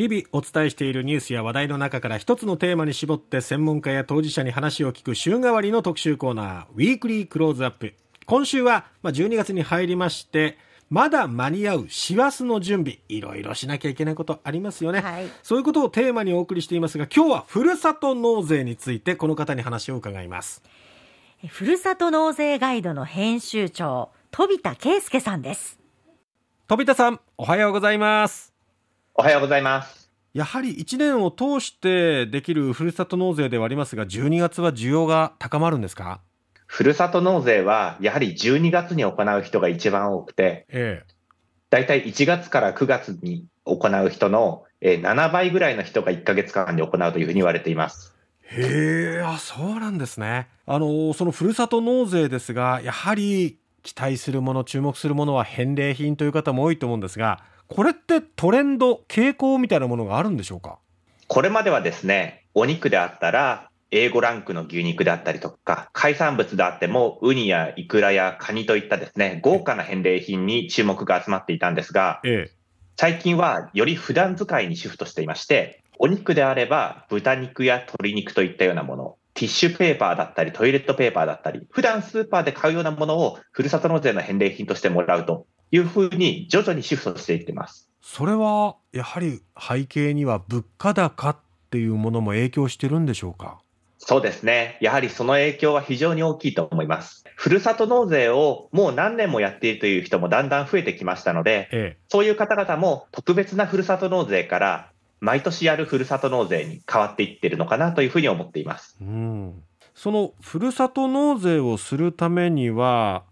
日々お伝えしているニュースや話題の中から一つのテーマに絞って専門家や当事者に話を聞く週替わりの特集コーナー、ウィークリークローズアップ。今週は12月に入りまして、まだ間に合う師走の準備、いろいろしなきゃいけないことありますよね、はい、そういうことをテーマにお送りしていますが、今日はふるさと納税についてこの方に話を伺います。ふるさと納税ガイドの編集長、飛田圭介さんです。飛田さん、おはようございます。おはようございます。やはり1年を通してできるふるさと納税ではありますが、12月は需要が高まるんですか？ふるさと納税は、やはり12月に行う人が一番多くて、ええ、大体1月から9月に行う人の7倍ぐらいの人が1か月間に行うというふうに言われています。へえ、あ、そうなんですね。あの、そのふるさと納税ですが、やはり期待するもの、注目するものは返礼品という方も多いと思うんですが、これってトレンド、傾向みたいなものがあるんでしょうか？これまではですね、お肉であったら、A5 ランクの牛肉であったりとか、海産物であっても、ウニやイクラやカニといったですね、豪華な返礼品に注目が集まっていたんですが、ええ、最近はより普段使いにシフトしていまして、お肉であれば豚肉や鶏肉といったようなもの、ティッシュペーパーだったり、トイレットペーパーだったり、普段スーパーで買うようなものをふるさと納税の返礼品としてもらうというふうに徐々にシフトしていってます。それはやはり背景には物価高っていうものも影響してるんでしょうか？そうですね。やはりその影響は非常に大きいと思います。ふるさと納税をもう何年もやっているという人もだんだん増えてきましたので、ええ、そういう方々も特別なふるさと納税から毎年やるふるさと納税に変わっていってるのかなというふうに思っています。うんそのふるさと納税をするためには、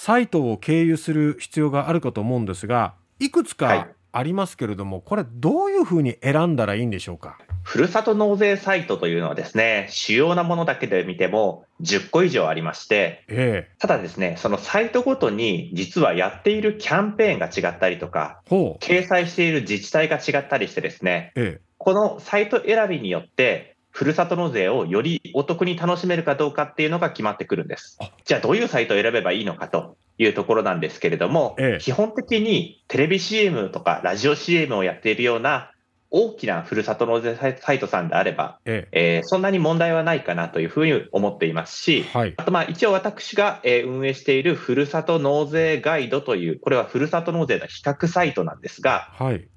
サイトを経由する必要があるかと思うんですが、いくつかありますけれども、はい、これどういうふうに選んだらいいんでしょうか？ふるさと納税サイトというのはですね、主要なものだけで見ても10個以上ありまして、ええ、ただですね、そのサイトごとに実はやっているキャンペーンが違ったりとか、掲載している自治体が違ったりしてですね、ええ、このサイト選びによって、ふるさと納税をよりお得に楽しめるかどうかっていうのが決まってくるんです。じゃあどういうサイトを選べばいいのかというところなんですけれども、ええ、基本的にテレビ CM とかラジオ CM をやっているような大きなふるさと納税サイトさんであれば、ええ。えー、そんなに問題はないかなというふうに思っていますし、はい、あとまあ一応私が、え運営しているふるさと納税ガイドという、これはふるさと納税の比較サイトなんですが、はい、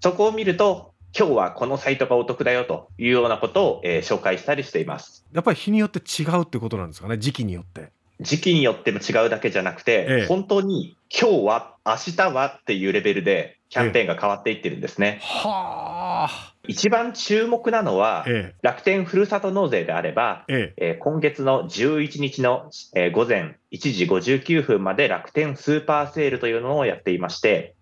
そこを見ると、今日はこのサイトがお得だよというようなことを、えー、紹介したりしています。やっぱり日によって違うってことなんですかね、時期によって。時期によっても違うだけじゃなくて、ええ、本当に今日は、明日はっていうレベルでキャンペーンが変わっていってるんですね。え、はあ。一番注目なのは、楽天ふるさと納税であれば、ええ今月の11日の、えー、午前1時59分まで楽天スーパーセールというのをやっていまして、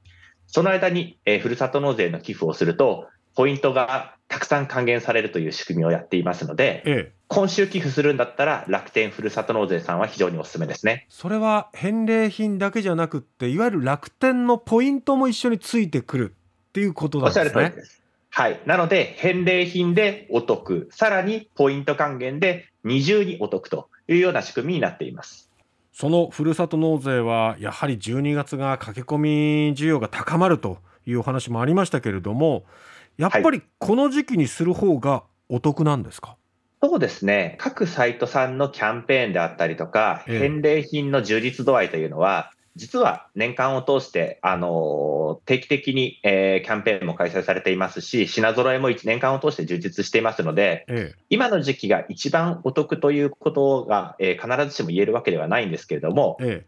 その間に、えー、ふるさと納税の寄付をすると、ポイントがたくさん還元されるという仕組みをやっていますので、ええ、今週寄付するんだったら楽天ふるさと納税さんは非常にお勧めですね。それは返礼品だけじゃなくって、いわゆる楽天のポイントも一緒についてくるっていうことなんですね。はい。なので、返礼品でお得、さらにポイント還元で二重にお得というような仕組みになっています。そのふるさと納税は、やはり12月が駆け込み需要が高まるというお話もありましたけれども、やっぱりこの時期にする方がお得なんですか、はいそうですね。各サイトさんのキャンペーンであったりとか、返礼品の充実度合いというのは、実は年間を通して、あの定期的に、えー、キャンペーンも開催されていますし、品揃えも1年間を通して充実していますので、ええ、今の時期が一番お得ということが、えー、必ずしも言えるわけではないんですけれども、え、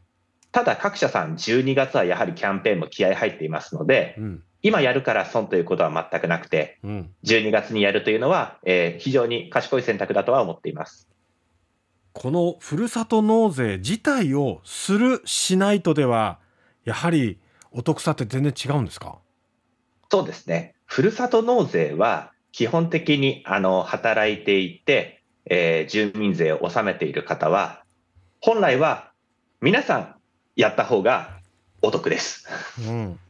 ただ各社さん12月はやはりキャンペーンも気合入っていますので、うん今やるから損ということは全くなくて、うん、12月にやるというのは、えー、非常に賢い選択だとは思っています。このふるさと納税自体をするしないとでは、やはりお得さって全然違うんですか？そうですね。ふるさと納税は基本的にあの働いていて、えー、住民税を納めている方は、本来は皆さんやった方がお得です。うん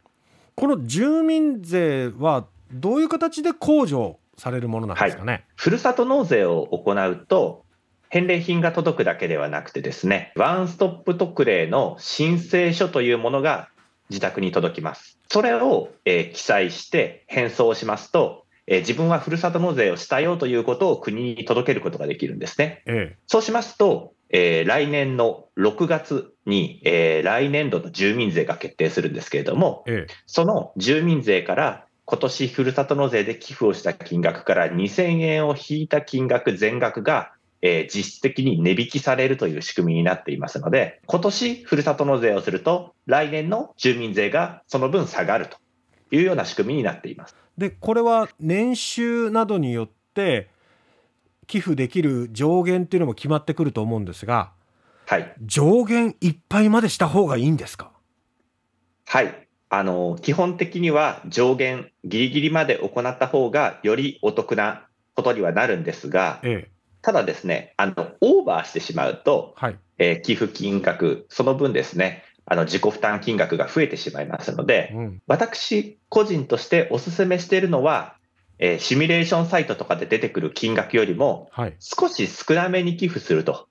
この住民税はどういう形で控除されるものなんですかね、はい、ふるさと納税を行うと、返礼品が届くだけではなくてですね、ワンストップ特例の申請書というものが自宅に届きます。それを、えー、記載して返送しますと、えー、自分はふるさと納税をしたよということを国に届けることができるんですね。ええ、そうしますと、えー、来年の6月に、えー、来年度の住民税が決定するんですけれども、ええ、その住民税から今年ふるさと納税で寄付をした金額から2000円を引いた金額全額が、えー、実質的に値引きされるという仕組みになっていますので、今年ふるさと納税をすると、来年の住民税がその分下がるというような仕組みになっています。で、これは年収などによって、寄付できる上限っていうのも決まってくると思うんですが、はい、上限いっぱいまでした方がいいんですか？はい。あの基本的には上限ギリギリまで行った方がよりお得なことにはなるんですが、ええ、ただですねあのオーバーしてしまうと、はい、えー、寄付金額その分ですねあの自己負担金額が増えてしまいますので、うん、私個人としてお勧めしているのはえー、シミュレーションサイトとかで出てくる金額よりも、少し少なめに寄付すると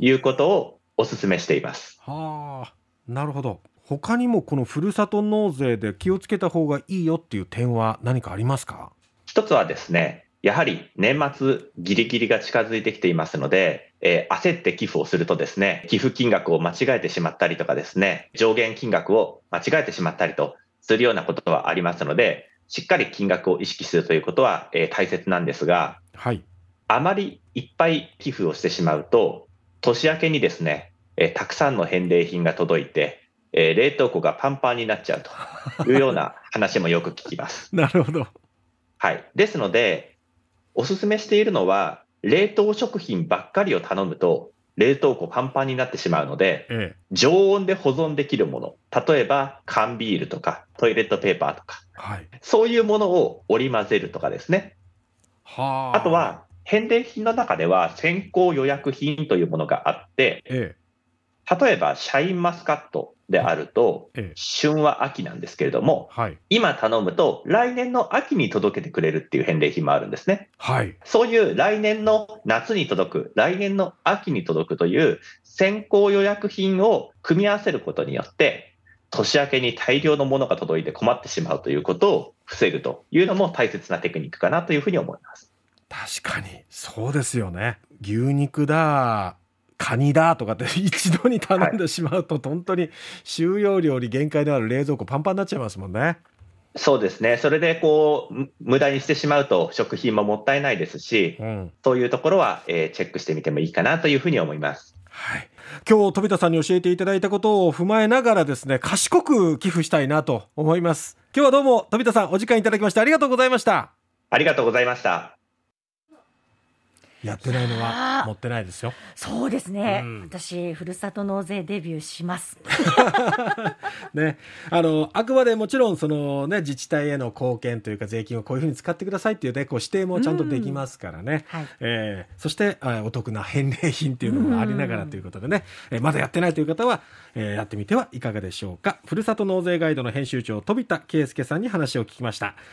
いうことをお勧めしています。はあ、なるほど。他にもこのふるさと納税で気をつけた方がいいよっていう点は何かありますか？一つはですね、やはり年末ギリギリが近づいてきていますので、えー、焦って寄付をするとですね、寄付金額を間違えてしまったりとかですね、上限金額を間違えてしまったりとするようなことはありますので、しっかり金額を意識するということは、えー、大切なんですが、はい、あまりいっぱい寄付をしてしまうと、年明けにですね、えー、たくさんの返礼品が届いて、えー、冷凍庫がパンパンになっちゃうというような 話もよく聞きます。なるほど。はい。ですので、お勧めしているのは、冷凍食品ばっかりを頼むと、冷凍庫パンパンになってしまうので、ええ、常温で保存できるもの、例えば缶ビールとかトイレットペーパーとか、はい、そういうものを織り交ぜるとかですね。はあ、あとは、返礼品の中では先行予約品というものがあって、ええ、例えばシャインマスカットであると、ええ、旬は秋なんですけれども、はい、今頼むと来年の秋に届けてくれるっていう返礼品もあるんですね。はい、そういう来年の夏に届く、来年の秋に届くという先行予約品を組み合わせることによって、年明けに大量のものが届いて困ってしまうということを防ぐというのも大切なテクニックかなというふうに思います。確かに、そうですよね。牛肉だ、カニだとかって 一度に頼んでしまうと、本当に収容量に限界のある冷蔵庫パンパンになっちゃいますもんね。そうですね。それでこう、無駄にしてしまうと食品ももったいないですし、うん、そういうところは、えー、チェックしてみてもいいかなというふうに思います。はい。今日、飛田さんに教えていただいたことを踏まえながらですね、賢く寄付したいなと思います。今日はどうも、飛田さんお時間いただきましてありがとうございました。ありがとうございました。やってないのは持ってないですよ。そうですね。うん、私、ふるさと納税デビューします。ね。あの、あくまでもちろん、そのね、自治体への貢献というか、税金をこういうふうに使ってくださいっていうね、こう指定もちゃんとできますからね。はい、えー、そして、お得な返礼品っていうのもありながらということでね、えー、まだやってないという方は、えー、やってみてはいかがでしょうか。ふるさと納税ガイドの編集長、飛田圭介さんに話を聞きました。